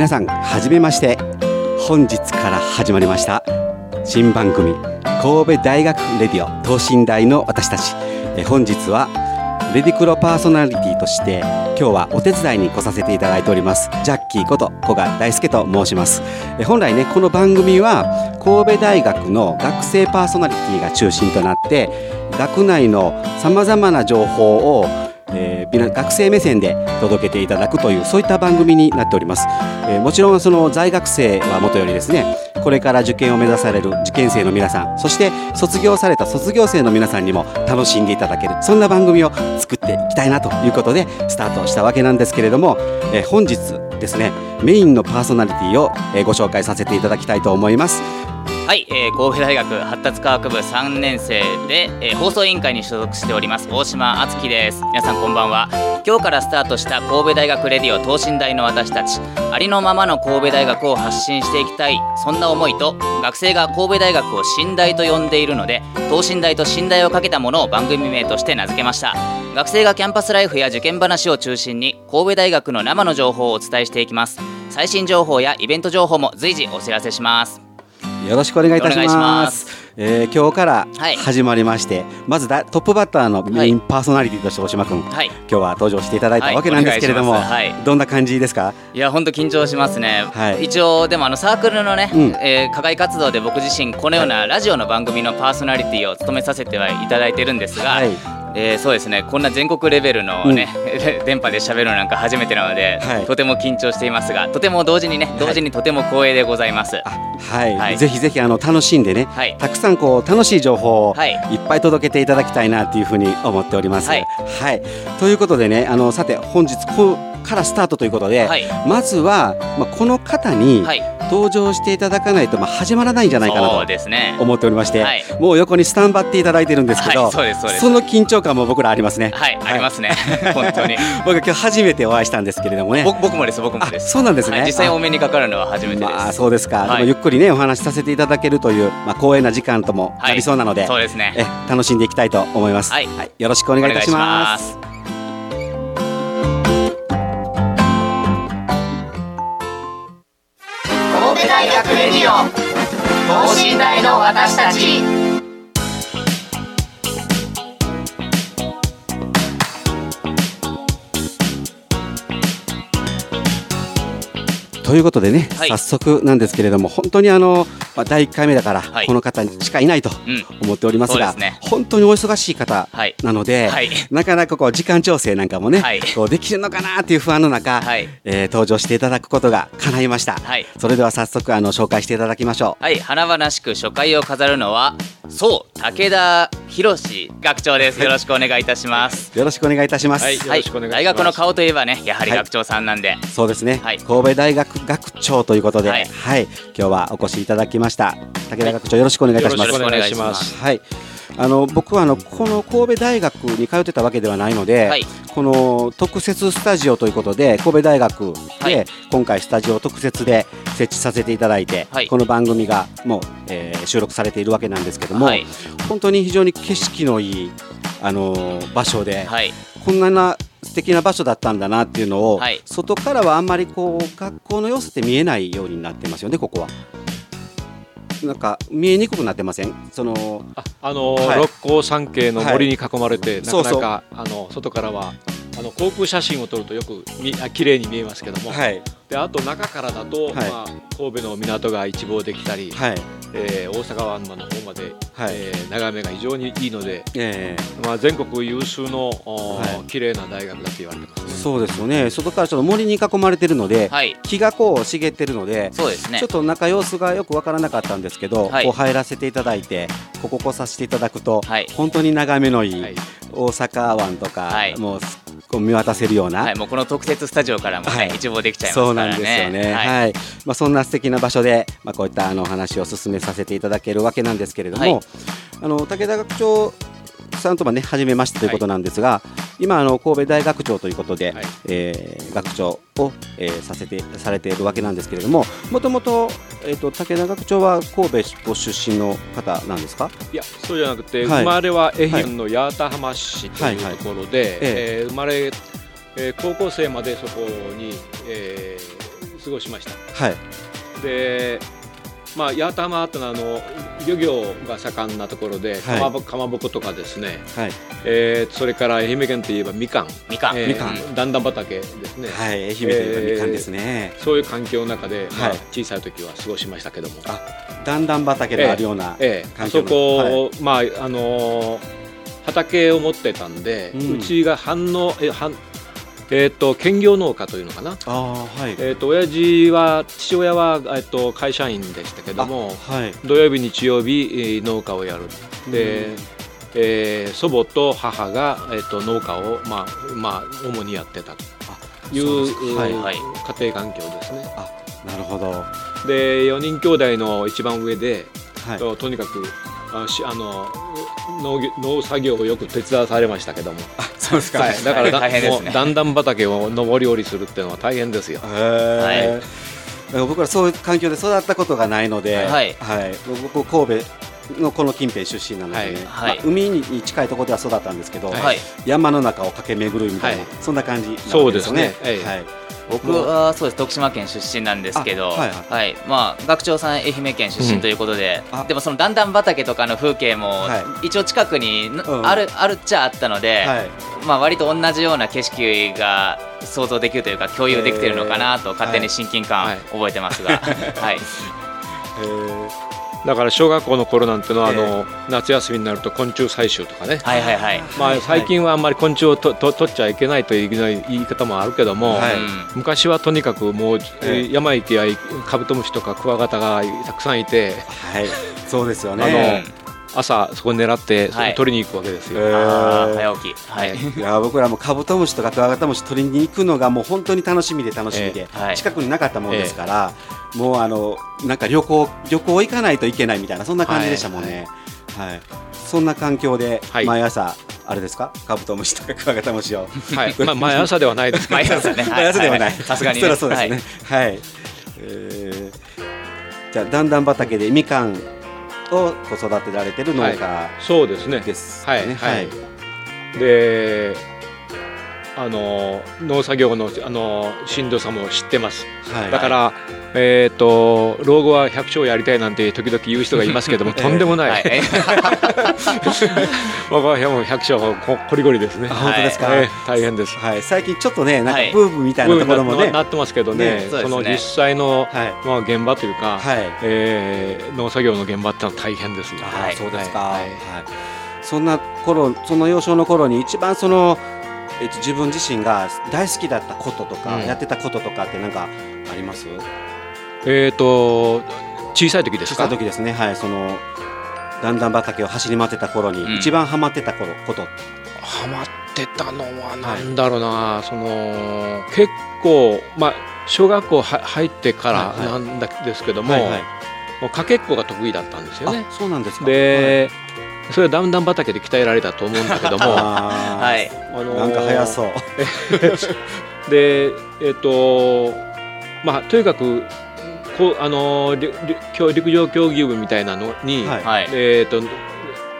皆さんはじめまして。本日から始まりました。新番組神戸大学レディオ等身大の私たち。え本日はレディクロパーソナリティとして今日はお手伝いに来させていただいております。ジャッキーこと古賀大輔と申します。え本来ねこの番組は神戸大学の学生パーソナリティが中心となって学内のさまざまな情報をえー、学生目線で届けていただくというそういった番組になっております、えー、もちろんその在学生はもとよりですねこれから受験を目指される受験生の皆さんそして卒業された卒業生の皆さんにも楽しんでいただけるそんな番組を作っていきたいなということでスタートしたわけなんですけれども、えー、本日ですねメインのパーソナリティを、ご紹介させていただきたいと思います。はい、えー、神戸大学発達科学部3年生で、えー、放送委員会に所属しております大島敦樹です。皆さんこんばんは。今日からスタートした神戸大学レディオ等身大の私たちありのままの神戸大学を発信していきたいそんな思いと学生が神戸大学を信大と呼んでいるので等身大と信大をかけたものを番組名として名付けました。学生がキャンパスライフや受験話を中心に神戸大学の生の情報をお伝えしていきます。最新情報やイベント情報も随時お知らせします。よろしくお願いいたします。えー、今日から始まりまして、はい、まずだトップバッターのメインパーソナリティとして大島君、はい、今日は登場していただいたわけなんですけれども、はい、どんな感じですか？いや本当緊張しますね、はい、一応でもあのサークルのね、うん、えー、課外活動で僕自身このようなラジオの番組のパーソナリティを務めさせてはいただいてるんですが、はいえー、そうですね。こんな全国レベルのね、うん、電波で喋るのなんか初めてなので、はい、とても緊張していますがとても同時にね同時にとても光栄でございます、はい、はい、ぜひぜひあの楽しんでね、はい、たくさんこう楽しい情報をいっぱい届けていただきたいなというふうに思っております。はい、はい、ということでねあのさて本日こからスタートということで、まずは、まあ、この方に、登場していただかないとまあ始まらないんじゃないかなと思っておりまして、はい、もう横にスタンバっていただいてるんですけど、はい、そその緊張感も僕らありますね。はい、ありますね。本当に。僕今日初めてお会いしたんですけれどもね。僕もです僕もです。そうなんですね。実際お目にかかるのは初めてまあそうですか。でもゆっくりねお話しさせていただけるというまあ光栄な時間ともなりそうなので、そうですね。え楽しんでいきたいと思います。はい、よろしくお願いいたします。等身大の私たち。ということでね、はい、早速なんですけれども本当にあの、まあ、第1回目だから、はい、この方しかいないと思っておりますが、うんすね、本当にお忙しい方なので、はい、なかなかこう時間調整なんかもね、こうできるのかなという不安の中、はい、えー、登場していただくことが叶いました、それでは早速あの紹介していただきましょう。はい。華々しく初回を飾るのはそう武田博学長です。よろしくお願いいたします。よろしくお願いいたします、はい、大学の顔といえばねやはり学長さんなんで、そうですね、神戸大学学長ということで、はい、はい、今日はお越しいただきました。武田学長、よろしくお願いいたします。お願いします。はい。あの僕はあのこの神戸大学に通ってたわけではないので、はい、この特設スタジオということで神戸大学で今回スタジオ特設で設置させていただいて、はい、この番組がもう、えー、収録されているわけなんですけども、はい、本当に非常に景色のいいあの場所で、こんな素敵な場所だったんだなっていうのを、はい、外からはあんまりこう学校の様子って見えないようになってますよねここは。なんか見えにくくなってません？そのああの、はい、六甲山系の森に囲まれて、はい、なかなかあの外からはあの航空写真を撮るとよくみあ綺麗に見えますけども、はい、であと中からだと、はい、まあ、神戸の港が一望できたり、はい、えー大阪湾の方まで、はい。えー眺めが非常にいいので、えまあ、全国有数の、おはい。綺麗な大学だと言われてますえね。そうですよね。外からちょっと森に囲まれてるので、はい。木がこう茂ってるので、そうですね。ちょっと中様子がよくわからなかったんですけど、はい。こう入らせていただいてここ来させていただくと、はい。本当に眺めのいい、はい。大阪湾とか、はい。もうすこう見渡せるような、はいもうこの特設スタジオからもね、はい。一望できちゃいますそうなんですよね。ははいい、まあそんな素敵な場所で、まあこういったあのお話を進めさせていただけるわけなんですけれども、はい。あの武田学長さんとはね初めましてということなんですが、今あの神戸大学長ということで、はい。えー学長を、えーさせてされているわけなんですけれども、もともとえっ、と武田学長は神戸ご出身の方なんですか？いやそうじゃなくて、はい。生まれは愛媛の八幡浜市とはいいうはいところで、ええー生まれ、えー高校生までそこに、えー過ごしました。はい。でまあ、八幡浜ってのはあの漁業が盛んなところで、はい。かまぼかまぼことかですね、はい。えーそれから愛媛県といえばみかん、みかん、えーみかん。段々畑ですね、はい。愛媛というかみかんですね。そういう環境の中で、まあはい小さい時は過ごしましたけども、段々畑のあるような、ええあ環境のそこ、まああのー畑を持ってたんで、ううんちが反応え反えー、と兼業農家というのかな、ああはい。えー、と親父は父親は、えー、と会社員でしたけどもはい。土曜日日曜日、えー農家をやるで、えー祖母と母が、えー、と農家を、まあまあ、主にやってたというはいうんはい家庭環境ですねなるほど。はで4人兄弟の一番上で、い。ととにかくあしあの農業農作業をよく手伝わされましたけども、そうですか。はい、だからだ大変ですね。もう段々畑を上り下りするっていうのは大変ですよ。へーだから僕らそういう環境で育ったことがないので、はい。僕神戸のこの近辺出身なのでね、はい。はい。まあ海に近いところでは育ったんですけど、はい。はい山の中を駆け巡るみたいな、はい。そんな感じなわけそうですね。はい、僕はそうです。徳島県出身なんですけど、あはいはい。まあ学長さん愛媛県出身ということで、うん。あ。でもその段々畑とかの風景もは一応近くに n- うん。ある、あるっちゃあったので、はい、まあ割と同じような景色が想像できるというか共有できてるのかなと勝手に親近感はい。覚えてますが、はい、えーだから小学校の頃なんてのは、ええ。あの夏休みになると昆虫採集とかね、はいはいはい。まあ、はい最近はあんまり昆虫をとと取っちゃいけないという言い方もあるけども、はい。うん昔はとにかくもう、ええ。山行きやカブトムシとかクワガタがたくさんいてはい、そうですよあね。朝そこ狙って、はい取りに行くわけですよ。えーあー早起き。はい。いや僕らもカブトムシとかクワガタムシ取りに行くのがもう本当に楽しみで楽しみで、ええはい近くになかったもんですから、もうあのなんか旅行旅行行かないといけないみたいなそんな感じでしたもんね。はい、そんな環境ではい毎朝、あれですか？カブトムシとかクワガタムシをはい、まあ、毎朝ではないです毎朝ね。毎朝ではない。さすがにね。そりゃそうですね。はい。えーじゃあ段々畑でみかんを育てられてる農家そうですね。ですはい、ね。はい。で、あの農作業のあのしんどさも知ってます。はい。だから、えっ、と老後は百姓やりたいなんて時々言う人がいますけども、とんでもない。はい。え僕はもう百姓はここりごりですね。あ本当ですか？ええ大変です。はい。最近ちょっとねなんかはいブームみたいなところもね。ななってますけどねねねその実際の、はい。まあ、現場というか、はい。えー農作業の現場ってのは大変ですよ。ああ、そうですか。ははいい。そんな頃、その幼少の頃に一番その、えっと、自分自身が大好きだったこととか、うんやってたこととかってなんかあります？えっ、と小さい時ですか？小さい時ですね。はい。その、段々畑を走り回ってた頃に、うん一番ハマってた頃、こと。ハマってたのはなんだろうな、その結構まあ小学校は入ってからはいはなんだですけども、はいはい。もうかけっこが得意だったんですよねあ、。そうなんですか。で、それは段々畑で鍛えられたと思うんだけども、はい。のーなんか早そう。でえっ、とまあとにかくこうあのーりり競陸上競技部みたいなのに、はいはい。えっ、と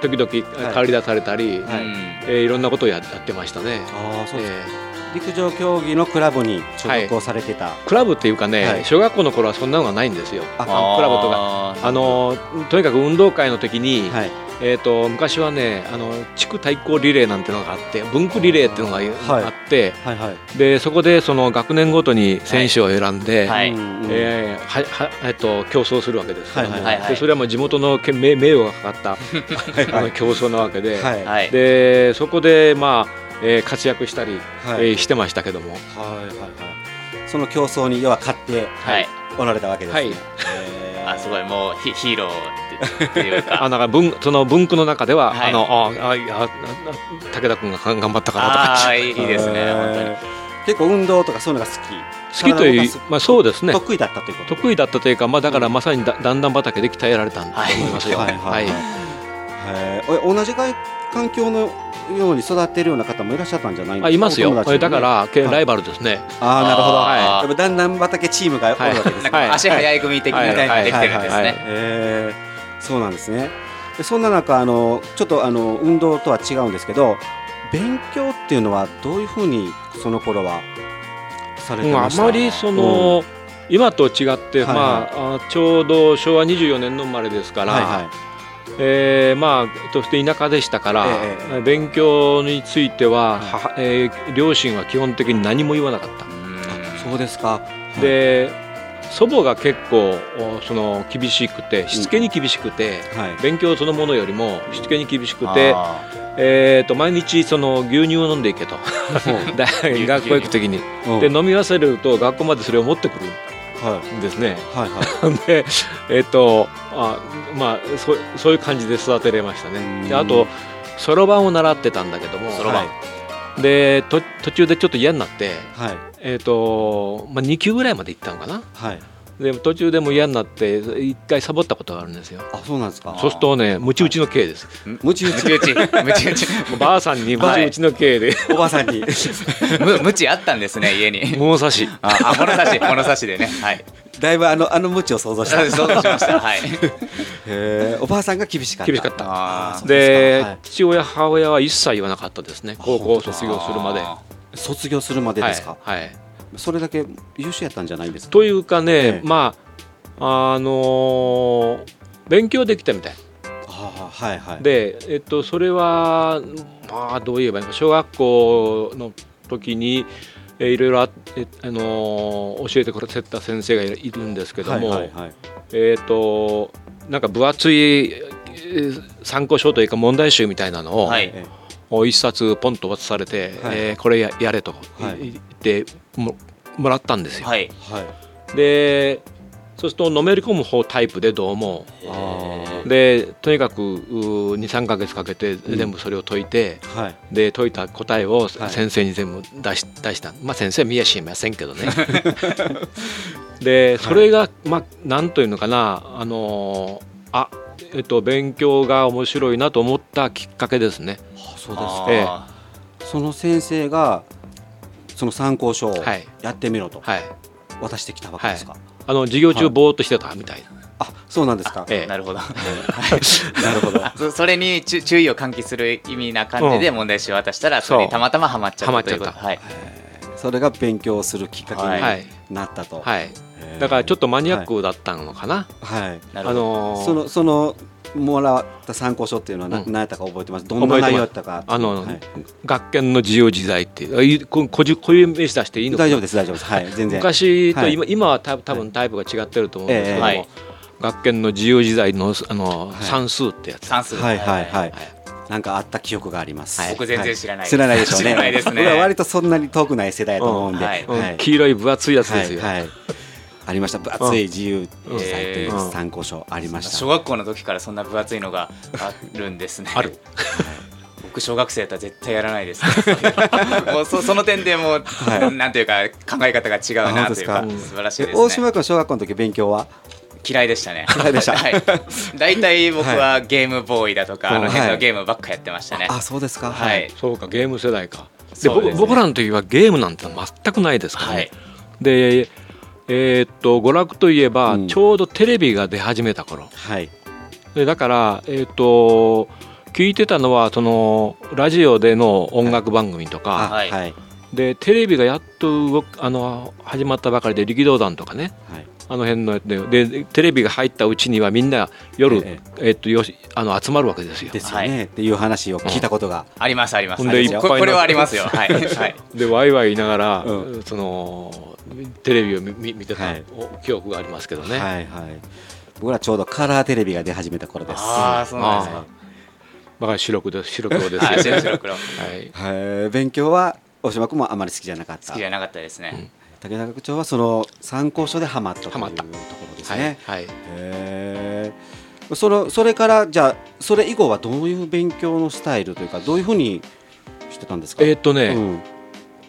時々はい借り出されたり、はいうんえーいろんなことをややってましたね。ああ、そうですか。えー陸上競技のクラブに所属をされてた。クラブっていうかね、はい小学校の頃はそんなのがないんですよ。あクラブとかあのとにかく運動会の時に、はい。えー、と昔はねあの地区対抗リレーなんていうのがあって文区リレーっていうのがあって、はい。はい。でそこでその学年ごとに選手を選んで、はえーははえっと競争するわけです。けども、はい。はいはい。でそれはもう地元のけ名名誉がかかった あの競争なわけで、はい。はい。でそこでまあ、えー活躍したり、はい。えーしてましたけども、はいはいはい。その競争に要は勝ってはい。おられたわけですね、はい。へーあすごい。もうヒヒーローってっていうか。あなんか文その文句の中では、はい。あのああいやあ武田君が頑張ったからとか。ああいいいいですね本当に。結構運動とかそういうのが好き。好きというまあそうですね。得意だったということ得意だったというか、まあ、だからまさにだ段々畑で鍛えられたんだと思いますよ。はいはい同じ環境のように育っているような方もいらっしゃったんじゃないんですか？あいますよ、ね。だから、ライバルですね。ああなるほど、はい。やっぱだんだん畑チームがおるわけですね、なんか足早い組的にはいはいできてるんですはい。ねえーそうなんですね。でそんな中あのちょっとあの運動とは違うんですけど勉強っていうのはどういうふうにその頃はされてうんあましたまりその、今と違って、はいまあ、あちょうど昭和24年の生まれですから、はいはい。えーまあ、そして田舎でしたから、ええ勉強については、はえー両親は基本的に何も言わなかった。そうですか。で祖母が結構おその厳しくてしつけに厳しくて、はい。勉強そのものよりもしつけに厳しくて、あえー、と毎日その牛乳を飲んでいけと。大学校行く時に。うん。で飲み忘れると学校までそれを持ってくる。はい。んですね。はいはい。でえっ、とあまあそそういう感じで育てれましたね。であとそろばんを習ってたんだけども。そろばんでと途中でちょっと嫌になってはい。えっ、と、まあ、2級ぐらいまで行ったのかな？はい。で途中でも嫌になって一回サボったことがあるんですよ。あそうなんですか？そうするとねムチ打ちの刑です。ムチ打ち。ムチ打ち。ムチ打ち。おばあさんにムチ打ちの刑で。おばさんに。むムチあったんですね家に。物差し。ああ物差し物差しでね。はいだいぶあのあのムチを想像した。想像しました。はい。へー。おばあさんが厳しかった。厳しかった。で、はい。父親母親は一切言わなかったですね。高校を卒業するまで。あ卒業するまでですか、はい。はい。それだけ優秀やったんじゃないんですか？というかね、ええ。まああのー勉強できたみたい。あーはいはい。で、えっと、それはまあどう言えばいいのか。小学校の時にえーいろいろあ、えあのー教えてくれてた先生がいいるんですけども、はいはいはい。えっ、となんか分厚いえー参考書というか問題集みたいなのを、はい。一冊ポンと渡されて、はい。えーこれややれとはい。言ってももらったんですよ。はい。はい。でそうするとのめり込む方タイプでどうも。あでとにかく23か月かけて全部それを解いて、ーはい。で解いた答えをはい。先生に全部出し出した。まあ先生は見やしませんけどね。でそれが、まあなんというのかな。あのーあえっと勉強が面白いなと思ったきっかけですね。あそうですか。えあその先生がその参考書をはい。やってみろとはい。渡してきたわけですか、あの授業中ぼーっとしてたみたいな。あそうなんですか。ええ。ーなるほど。なるほど。そそれに注注意を喚起する意味な感じで問題集を渡したらそれにたまたまハマっちゃったということ。ハマっちゃはいそれが勉強するきっかけになったと、はい。だからちょっとマニアックだったのかな？はい。あのーそのそのもらった参考書っていうのは何、やったか覚えてます？どんな内容だったか。あの、はい。学研の自由自在っていう。ここじこういう名詞出していいのかな？大丈夫です大丈夫です。はい全然。昔とはい。今,、今はた多分タイプが違ってると思うんですけども、学研の自由自在のあの、はい。算数ってやつ。算数。はいはいはい、はいなんかあった記憶があります、僕全然知らない知らないでしょうね。知らないですね。僕は割とそんなに遠くない世代だと思うんで、黄色い。分厚い。やつですよ。はい。はい。ありました。分厚い自由自在といううん参考書ありました、小学校の時からそんな分厚いのがあるんですね。ある。僕小学生だったら絶対やらないです。もうそその点でもう、はい。なんというか考え方が違うなというか。素晴らしいですね。大島君小学校の時勉強は？嫌いでしたね。嫌いでした。はい。大体僕はゲームボーイだとか、あの辺はいのゲームばっかやってましたね。あそうですか。はい。そうかゲーム世代か。でね。僕僕らの時はゲームなんて全くないですからね。はい。でえーっと娯楽といえば、うん。ちょうどテレビが出始めた頃。はい。でだからえーっと聞いてたのはそのラジオでの音楽番組とあか、はい。はい。でテレビがやっと動くあの始まったばかりで力道山とかね、はいあの辺のででテレビが入ったうちにはみんな夜、ええ。っとよしあの集まるわけですよ。ですよね、っていう話を聞いたことが、ありますあります。ほんでありますこいっぱいこれはありますよ。はい。はい。でワイワイ言いながら、うそのテレビを見見見てた、はい。お記憶がありますけどね。はいはい。僕らちょうどカラーテレビが出始めた頃です。ああそうなんですああだから白黒です白黒ですね。白黒。好はい。はい。勉強は大島君もあまり好きじゃなかった。きじゃなかったですね武田学長はその参考書でハマったというところですはいね、はい。へえそのそれからじゃあそれ以後はどういう勉強のスタイルというかどういうふうにしてたんですか？えーっとね、うん。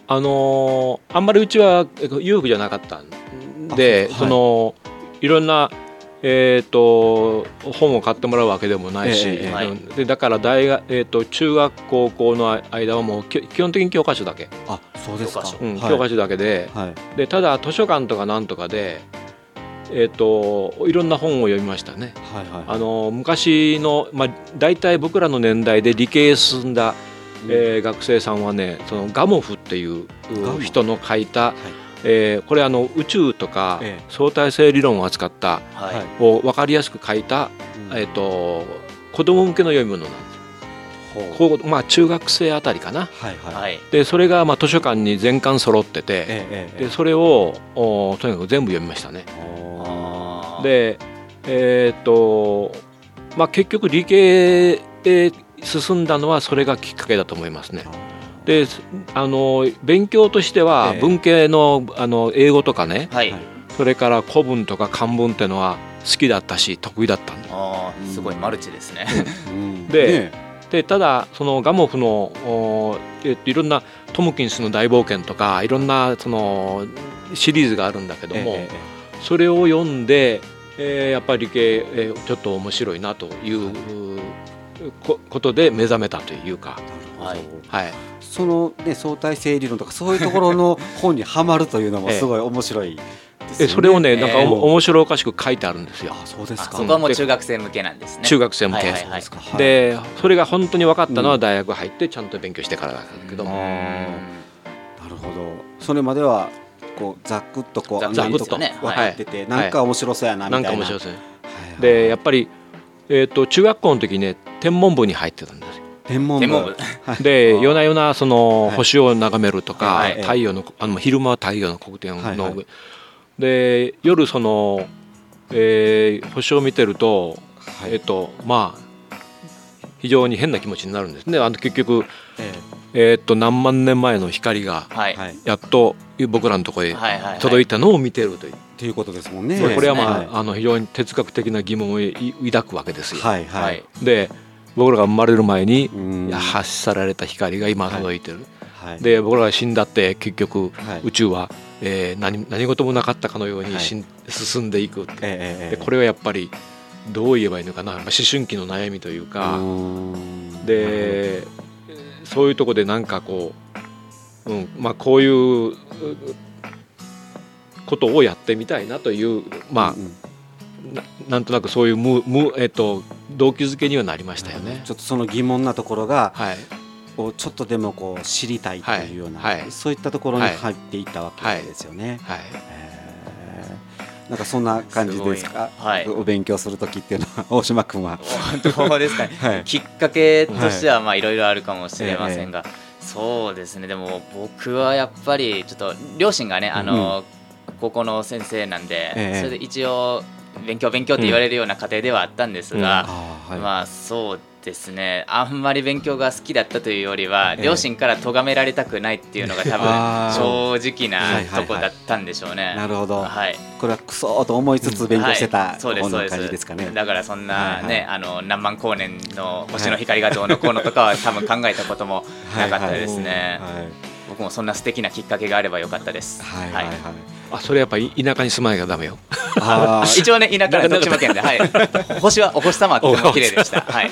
あのーあんまりうちはえ裕福じゃなかったんであそのいろんなえー、と本を買ってもらうわけでもないし、ええはい。うんでだから大学、えー、と中学高校の間はもうき基本的に教科書だけ、あそうですか。教科書。うんはい。教科書だけではい。でただ図書館とかなんとかで、えー、といろんな本を読みましたね。はいはい。あの昔の、まあ、大体僕らの年代で理系へ進んだ、えー学生さんはねそのガモフっていう人の書いた、はいえーこれあの宇宙とかええ。相対性理論を扱ったはい。はいを分かりやすく書いた、うん。えー、と子供向けの読み物なんです。こう、まあ、中学生あたりかな。はいはい。はい。でそれがまあ図書館に全巻揃ってて、ええええでそれをおとにかく全部読みましたね。でえーっとまあ結局理系へ進んだのはそれがきっかけだと思いますね。であの勉強としてはええ。文系のあの英語とかねはい。はいそれから古文とか漢文っていうのは好きだったし得意だったんだ。あーすごいマルチですね。うん。でねでただそのガモフのおえっといろんなトムキンスの大冒険とかいろんなそのシリーズがあるんだけども、ええそれを読んで、えーやっぱり理系、えーちょっと面白いなというこことで目覚めたというか、はい。はい、そのね相対性理論とかそういうところの 本にはまるというのもすごい面白いですよね。でそれをねなんかお面白おかしく書いてあるんですよ。あ。そうですか。あそこはもう中学生向けなんですね。中学生向け。はいはいはい。はい。でそれが本当に分かったのうん。は大学入ってちゃんと勉強してからだけど。うも、ん。なるほど。それまではこうざっくっとこうざっくりなんとかね。分かってて、なんか面白そうやなみたな。ないんか面白いですね。はいはい。でやっぱり、えー、と中学校の時ね天文部に入ってたんですよ。天文部。で夜な夜なその、はい。星を眺めるとか、はい。太陽のあの昼間は太陽の黒点の、で夜その、えー星を見てると、はい。えっ、とまあ非常に変な気持ちになるんです。ね。あの結局ええ。っ、と何万年前の光がやっと僕らのところへ届いたのを見てると。いう、ていうことですもんね。これはまあ,、はい。あの非常に哲学的な疑問をい抱くわけですよ。はいははいい。で僕らが生まれる前にうん。発さられた光が今届いてる。はい。で僕らが死んだって結局はい。宇宙は、えー何何事もなかったかのように進んでいくでこれはやっぱりどう言えばいいのかな、まあ、思春期の悩みというか、うん。でそういうとこでなんかこう、うん。まあ、こういううことをやってみたいなというまうんうん。あななんとなくそういうむむ、えっと動機づけにはなりましたよね。ち。ょっとその疑問なところがはい。をちょっとでもこう知りたいというような、はい。はい。そういったところに入っていったわけですよね。はい。へー。なんかそんな感じですか？すお勉強する時っていうのは大島君は。どうですかね、はい。きっかけとしてはまあいろいろあるかもしれませんが、そうですね。でも僕はやっぱりちょっと両親がねあの、高校の先生なんで、ええ。それで一応勉強勉強って言われるような家庭ではあったんですが、あーはい。まあそうですね。あんまり勉強が好きだったというよりは、ええ。両親から咎められたくないっていうのが多分正直はいはいはい。なとこだったんでしょうね。なるほど。はい。これはクソーと思いつつ勉強してたはい、そうですそうです。感じですかね。だからそんなはいはい。ね、あの何万光年の星の光がどうのこうのとかは多分考えたこともなかったですね、はい僕もそんな素敵なきっかけがあればよかったです、はい。はい。はい。あそれやっぱり田舎に住まなきゃダメよ。一応ね田舎の徳島県で、はい、星はお星様はとても綺麗でした、はい、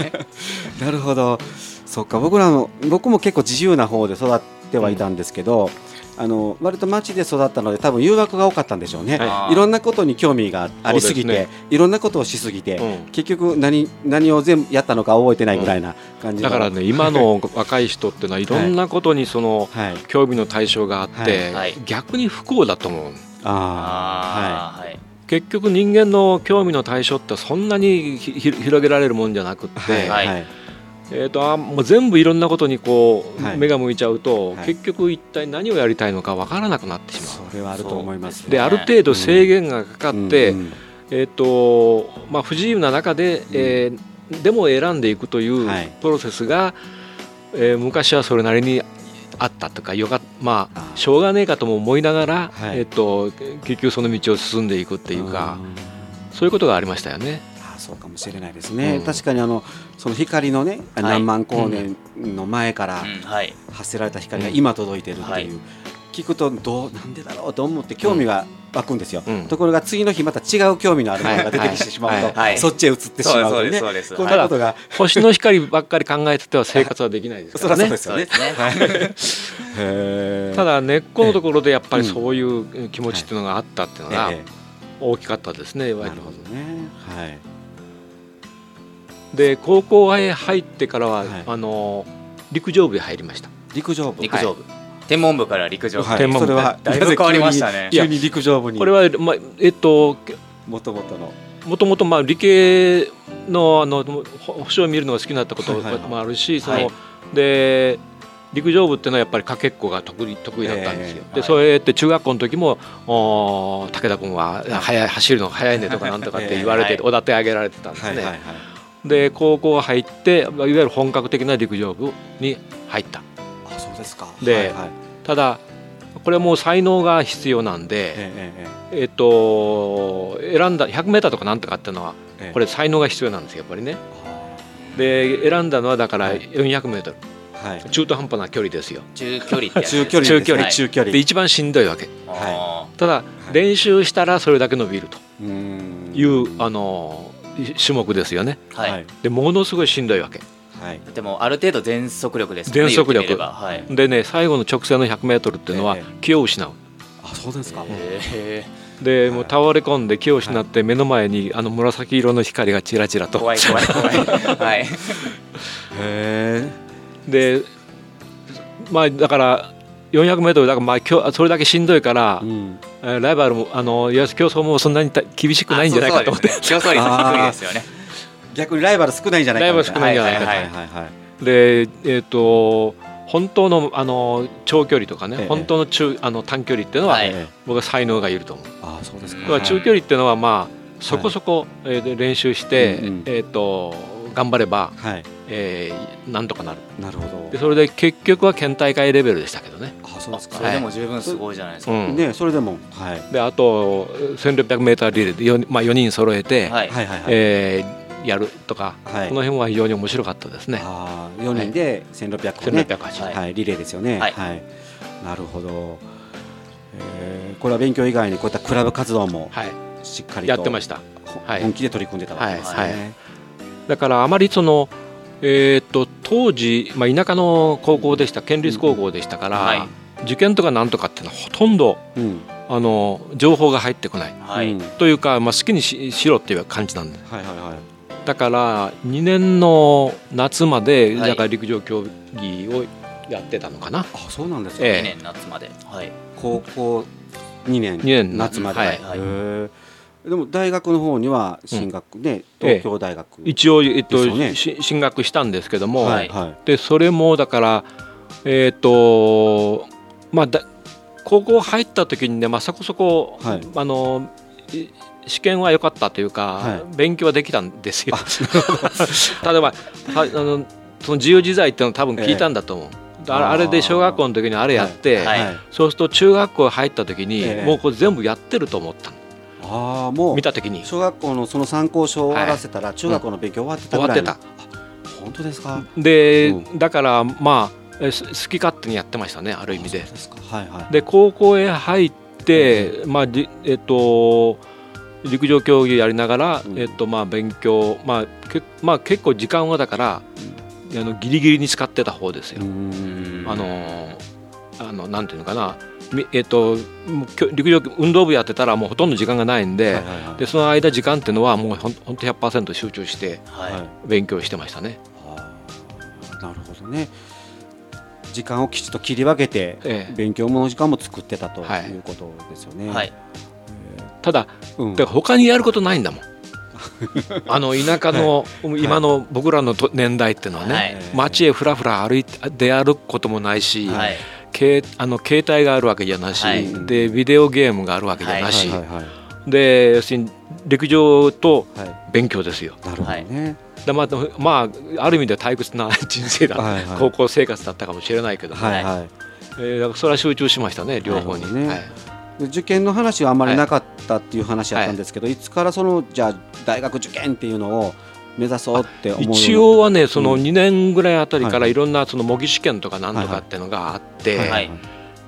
なるほど。そっか僕らの僕も結構自由な方で育ってはいたんですけど、あの割と町で育ったので多分誘惑が多かったんでしょうね。はい。い、ろんなことに興味がありすぎて、そうですいろんなことをしすぎて、うん。結局何何を全部やったのか覚えてないぐらいな感じの。だからね今の若い人ってのはいろんなことにそのはい。興味の対象があって、はい。逆に不幸だと思うあはいはい。結局人間の興味の対象ってそんなに広げられるもんじゃなくって、はいはいはいえー、とあもう全部いろんなことにこう、はい。目が向いちゃうと、はい。結局一体何をやりたいのかわからなくなってしまそれはあると思いますう。である程度制限がかかって、えーとまあ、不自由な中で、えーでも選んでいくというはい。プロセスが、えー昔はそれなりにあったとかよかまああしょうがねえかとも思いながら、はい。えー、と結局その道を進んでいくっていうか、そういうことがありましたよね。あそうかもしれないですね、うん。確かにあのその光のね、い。何万光年の前から発せられた光が今届いてるっていう、はい。聞くとどうなんでだろうと思って興味が湧くんですよ、うん。ところが次の日また違う興味のあるものが出てきてしまうと、はい。はい。そっちへ移ってしまうとね。そうでこんなことが、星の光ばっかり考えてては生活はできないですからね。そうで。すよね。ただ根っこのところでやっぱりそういう気持ちっていうのがあったっていうのがえ大きかったですね。え割となるほどね。はいで高校へ入ってからは、はい。あの陸上部へ入りました。陸上部。陸上部。天文部から陸上部。はい、天文部。それはだいぶ変わりましたね。急に急に陸上部に。これは、まあ、えっともともとの。もともとまあ理系のあのほ星を見るのが好きになったことはいはいはい。もあるし、そのはい。で陸上部っていうのはやっぱりかけっこが得意得意だったんですよ。でええはい。それって中学校の時もお武田君は速い走るのが速いねとかなんとかって言われて、ええおだて上げられてたんですね。はいはいはいで高校入っていわゆる本格的な陸上部に入った。あそうですか。ではいはい。ただこれはもう才能が必要なんで、ええええっと選んだ 100m とかなんとかっていうのはええ。えこれ才能が必要なんですよやっぱりね。あで選んだのはだからはい。400m ーはい。中途半端な距離ですよ。中距離って 中距離中距離。中距離。で一番しんどいわけ。はただい。練習したらそれだけ伸びるとうーん。いうあの種目ですよね。はい、はい。でものすごいしんどいわけ。はい。でもある程度全速力ですね全速力。はい。でね最後の直線の 100m っていうのはええ。気を失う。あそうですか。へでもう倒れ込んで気を失って目の前にあの紫色の光がちらちらーと。怖い怖い怖い。はい。へでまあだから 400m だからまあきょそれだけしんどいからえ、うん。えーライバルもあの競争もそんなにた厳しくないんじゃないかと思って。あそうそうですね。競争率 低いですよね。逆にライバル少ないんじゃないかライバル少ないんじゃないかはいはいはいはい。でえっ、と本当のあの長距離とかね、ええ。本当の中あの短距離っていうのは、僕は才能がいると思う。あそうですか。中距離っていうのはまあそこそこ、えーで練習して、えっ、と頑張れば、はい。えーなんとかなる。なるほど。でそれで結局は県大会レベルでしたけどね。あそうですか。それでも十分すごいじゃないですか、うんねそれでもはい。であと 1600m リレーで 4,、まあ、4人揃えて、はい。はいはいはい。えーやるとか、はい。この辺は非常に面白かったですね。あー4人で1600個ね1680、はい。はいリレーですよね。はい。なるほど。えーこれは勉強以外にこういったクラブ活動もはい、しっかりとやってました。ほはい。本気で取り組んでたわけですね、はい。はいだからあまりその、えー、と当時、まあ、田舎の高校でした県立高校でしたから、はい。受験とかなんとかっていうのはほとんどうん。あの情報が入ってこない。はい、うん。というか、まあ、好きにししろっていう感じなんで。はいはいはい。だから2年の夏まで、はい。だから陸上競技をやってたのかな。あそうなんですか、ええ。2年夏まで。はい。高校2年二年夏。まで、はい。はいでも大学の方には進学ね、東京大学、一応、えっと進学したんですけども、はいはい。でそれもだからえっ、とまあだ高校入った時にね、まあ、そこそこ、はい。あのい試験は良かったというか、はい。勉強はできたんですよ。例えばはあのその自由自在っていうの多分聞いたんだと思う。ああれで小学校の時にあれやって、はい。そうすると中学校入った時に、ええ。もうこれ全部やってると思ったのああもう見た時に。小学校のその参考書を終わらせたら中学校の勉強終わってたぐらいの、終わってあ本当ですか？で、うだからまあ好き勝手にやってましたねある意味で。はいはい。で高校へ入って、まあじえっと、陸上競技やりながら、うん。えっとまあ、勉強、まあけまあ、結構時間はだから、あのギリギリに使ってた方ですよ。あのあのなんていうのかな、みえっと、もうきょ陸上運動部やってたらもうほとんど時間がないんで,、はいはいはい。でその間時間っていうのはもうほんほんと100%集中してはい、はい勉強してましたね。あーなるほどね。時間をきちっと切り分けて、ええ。勉強もの時間も作ってたとはい。いうことですよね。はい。えー。ただうん。だから他にやることないんだもん。あの田舎の今の僕らのと年代っていうのはね、はい。街へふらふら歩いて出歩くこともないし、はいけあの携帯があるわけじゃなし、はい。でビデオゲームがあるわけじゃなし、はい。はいはいで要するに陸上とはい。勉強ですよ。なるほどね。でまあ、まあ、ある意味では退屈な人生だ、はいはい。高校生活だったかもしれないけど。も、はい。はえーだからそれは集中しましたね両方に、ね。はい。い受験の話はあんまりなかったっていう話だったんですけどいつからそのじゃあ大学受験っていうのを目指そうって思う一応はねそのうん。2年ぐらいあたりかはいらい。ろんなその模擬試験とかなんとかっていうのがあって、はいはい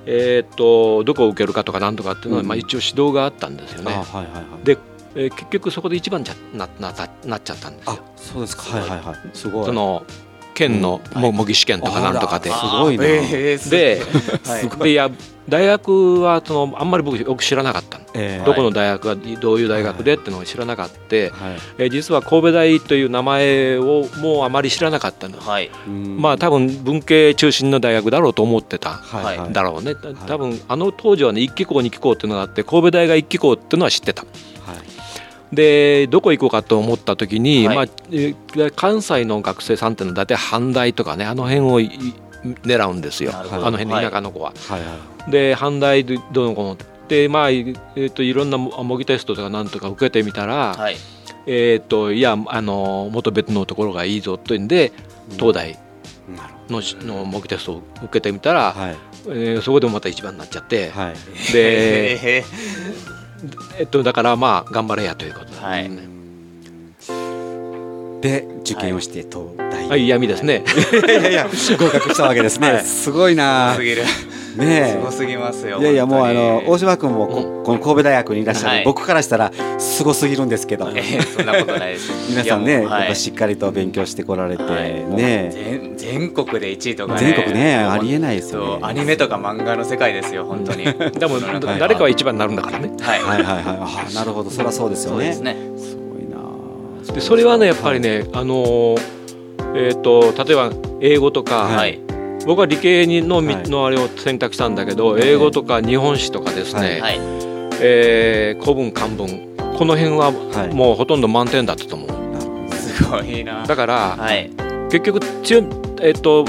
えー、とどこを受けるかとかなんとかっていうのは、うん。まあ、一応指導があったんですよね。あはいはいはい。でえー結局そこで一番じゃななななっちゃったんですあよ。そうですか。はいはいはい。すごい。その県の模擬試験とかなんとかで。あらすごいな。えーすで はい。でいや大学はそのあんまり僕よく知らなかったの。えーどこの大学がどういう大学でっていうのを知らなかった、はい。えー実は神戸大という名前をもうあまり知らなかったの、はい。うん。まあ多分文系中心の大学だろうと思ってたはいはい。だろうね、た多分あの当時はね一期校二期校っていうのがあって神戸大が一期校っていうのは知ってた。はい。でどこ行こうかと思った時に、はい。まあえー関西の学生さんっていうのは大体阪大とかねあの辺をい狙うんですよ。あの辺の田舎の子は。はいはいで阪大でどうのこうの。でまあえー、といろんな模模擬テストとかなんとか受けてみたら、はい。えっ、といやあのもっと別のところがいいぞというんで東大のしの模擬テストを受けてみたら、どはい。えーそこでもまた一番になっちゃって、はい。で、ええっと、だからまあ頑張れやということで。すね。はいで受験をして東大はい、闇ですね。いやいや合格したわけですね、はい。すごいな。ーすぎるね すごすぎますよえいやいやもうあの大本島君もこ,、この神戸大学にいらっしゃる、はい。僕からしたらすごすぎるんですけど、そんなことないです。皆さんね、いやっぱしっかりと勉強してこられて、はい。ね全全国で1位とかね。全国ねありえないですよアニメとか漫画の世界ですよ本当に。でも誰かは一番になるんだからね。はい。はいはいはいあなるほど。そりゃそうですよね。そうですね。すごいなでそれはねやっぱりね、あのーえっ、と例えば英語とか、はい僕は理系にの,み、はい。のあれを選択したんだけど、はい英語とか日本史とかですね、はい。えー古文漢文この辺ははい。もうほとんど満点だったと思う。なるほどすごいな。だから、はい。結局えっ、と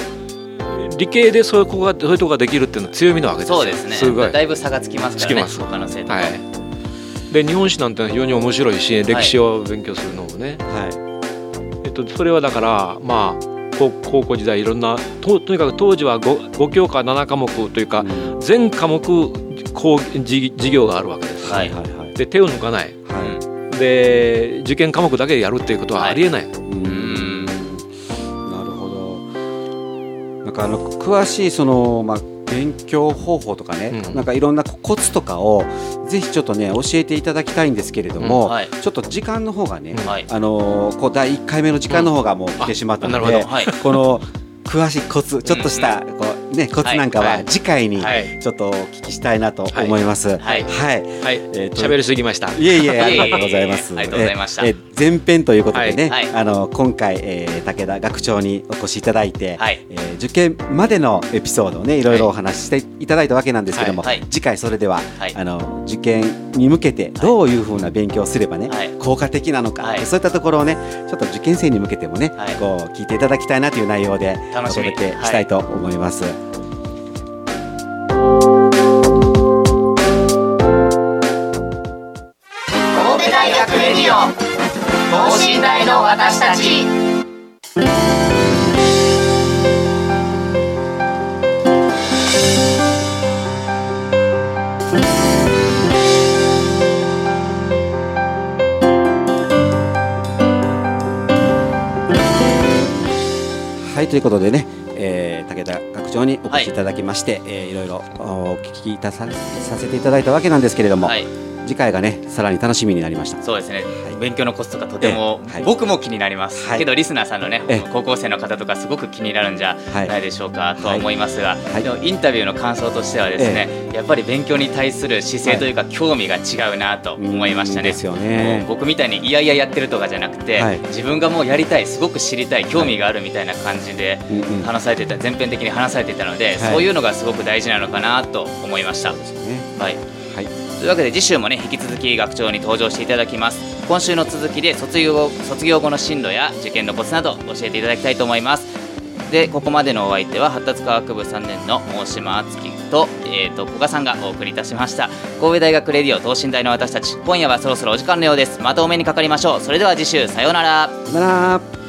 理系でそういう子がそういうとこができるっていうのは強みなわけですよ。そうですね。すごい。だいぶ差がつきますからねつきます。他の生徒と。はい。で日本史なんて非常に面白いし歴史を勉強するのもね、はえっと、それはだからまあ高高校時代いろんなととにかく当時は 5, 5教科7科目というか、全科目講義授業があるわけです、はいはいはい。で手を抜かない。はい。で受験科目だけでやるっていうことはありえない、ううん。なるほど。なんかあの詳しいそのまあ勉強方法とかね、うん。なんかいろんなコツとかをぜひちょっとね教えていただきたいんですけれども、うん。はい。ちょっと時間の方がね、うん。はい。あのーこう第1回目の時間の方がもう来てしまったので、はい。この詳しいコツちょっとしたこう、ね、コツなんかははい。次回にはい。ちょっとお聞きしたいなと思います。はい、はい。はい。えーりすぎました。いえいえ、ありがとうございます。ありがとうございました。えーえー前編ということでね、はいはい。あの今回、えー武田学長にお越しいただいて、はい。えー受験までのエピソードをね、いろいろお話ししていただいたわけなんですけども、次回それでは、はい。あの受験に向けてどういうふうな勉強をすればね、はい。効果的なのか、はい。そういったところをね、ちょっと受験生に向けてもね、はい。こう聞いていただきたいなという内容でお楽しみ。届けしたいと思います。の私たち。はいということでね、えー武田学長にお越しいただきまして、えーいろいろお聞きいたささせていただいたわけなんですけれども、はい次回がねさらに楽しみになりました。そうですね、はい。勉強のコツとかとても、ええ。はい。僕も気になります、はい。けどリスナーさんのね、ええ。高校生の方とかすごく気になるんじゃはい。ないでしょうか、とは思いますが、はい。でもインタビューの感想としてはですね、やっぱり勉強に対する姿勢というか、興味が違うなと思いましたね。うんですよね。僕みたいにいやいややってるとかじゃなくて、はい。自分がもうやりたいすごく知りたい興味があるみたいな感じで話されてた全編的に話されていたので、はい。そういうのがすごく大事なのかなと思いました。そうですよね。はい、はい。というわけで次週もね引き続き学長に登場していただきます。今週の続きで卒業卒業後の進路や受験のコツなど教えていただきたいと思います。でここまでのお相手は発達科学部3年の大島敦樹と,、えー、と古賀さんがお送りいたしました。神戸大学レディオ等身大の私たち今夜はそろそろお時間のようです。またお目にかかりましょう。それでは次週さようなら。さようなら。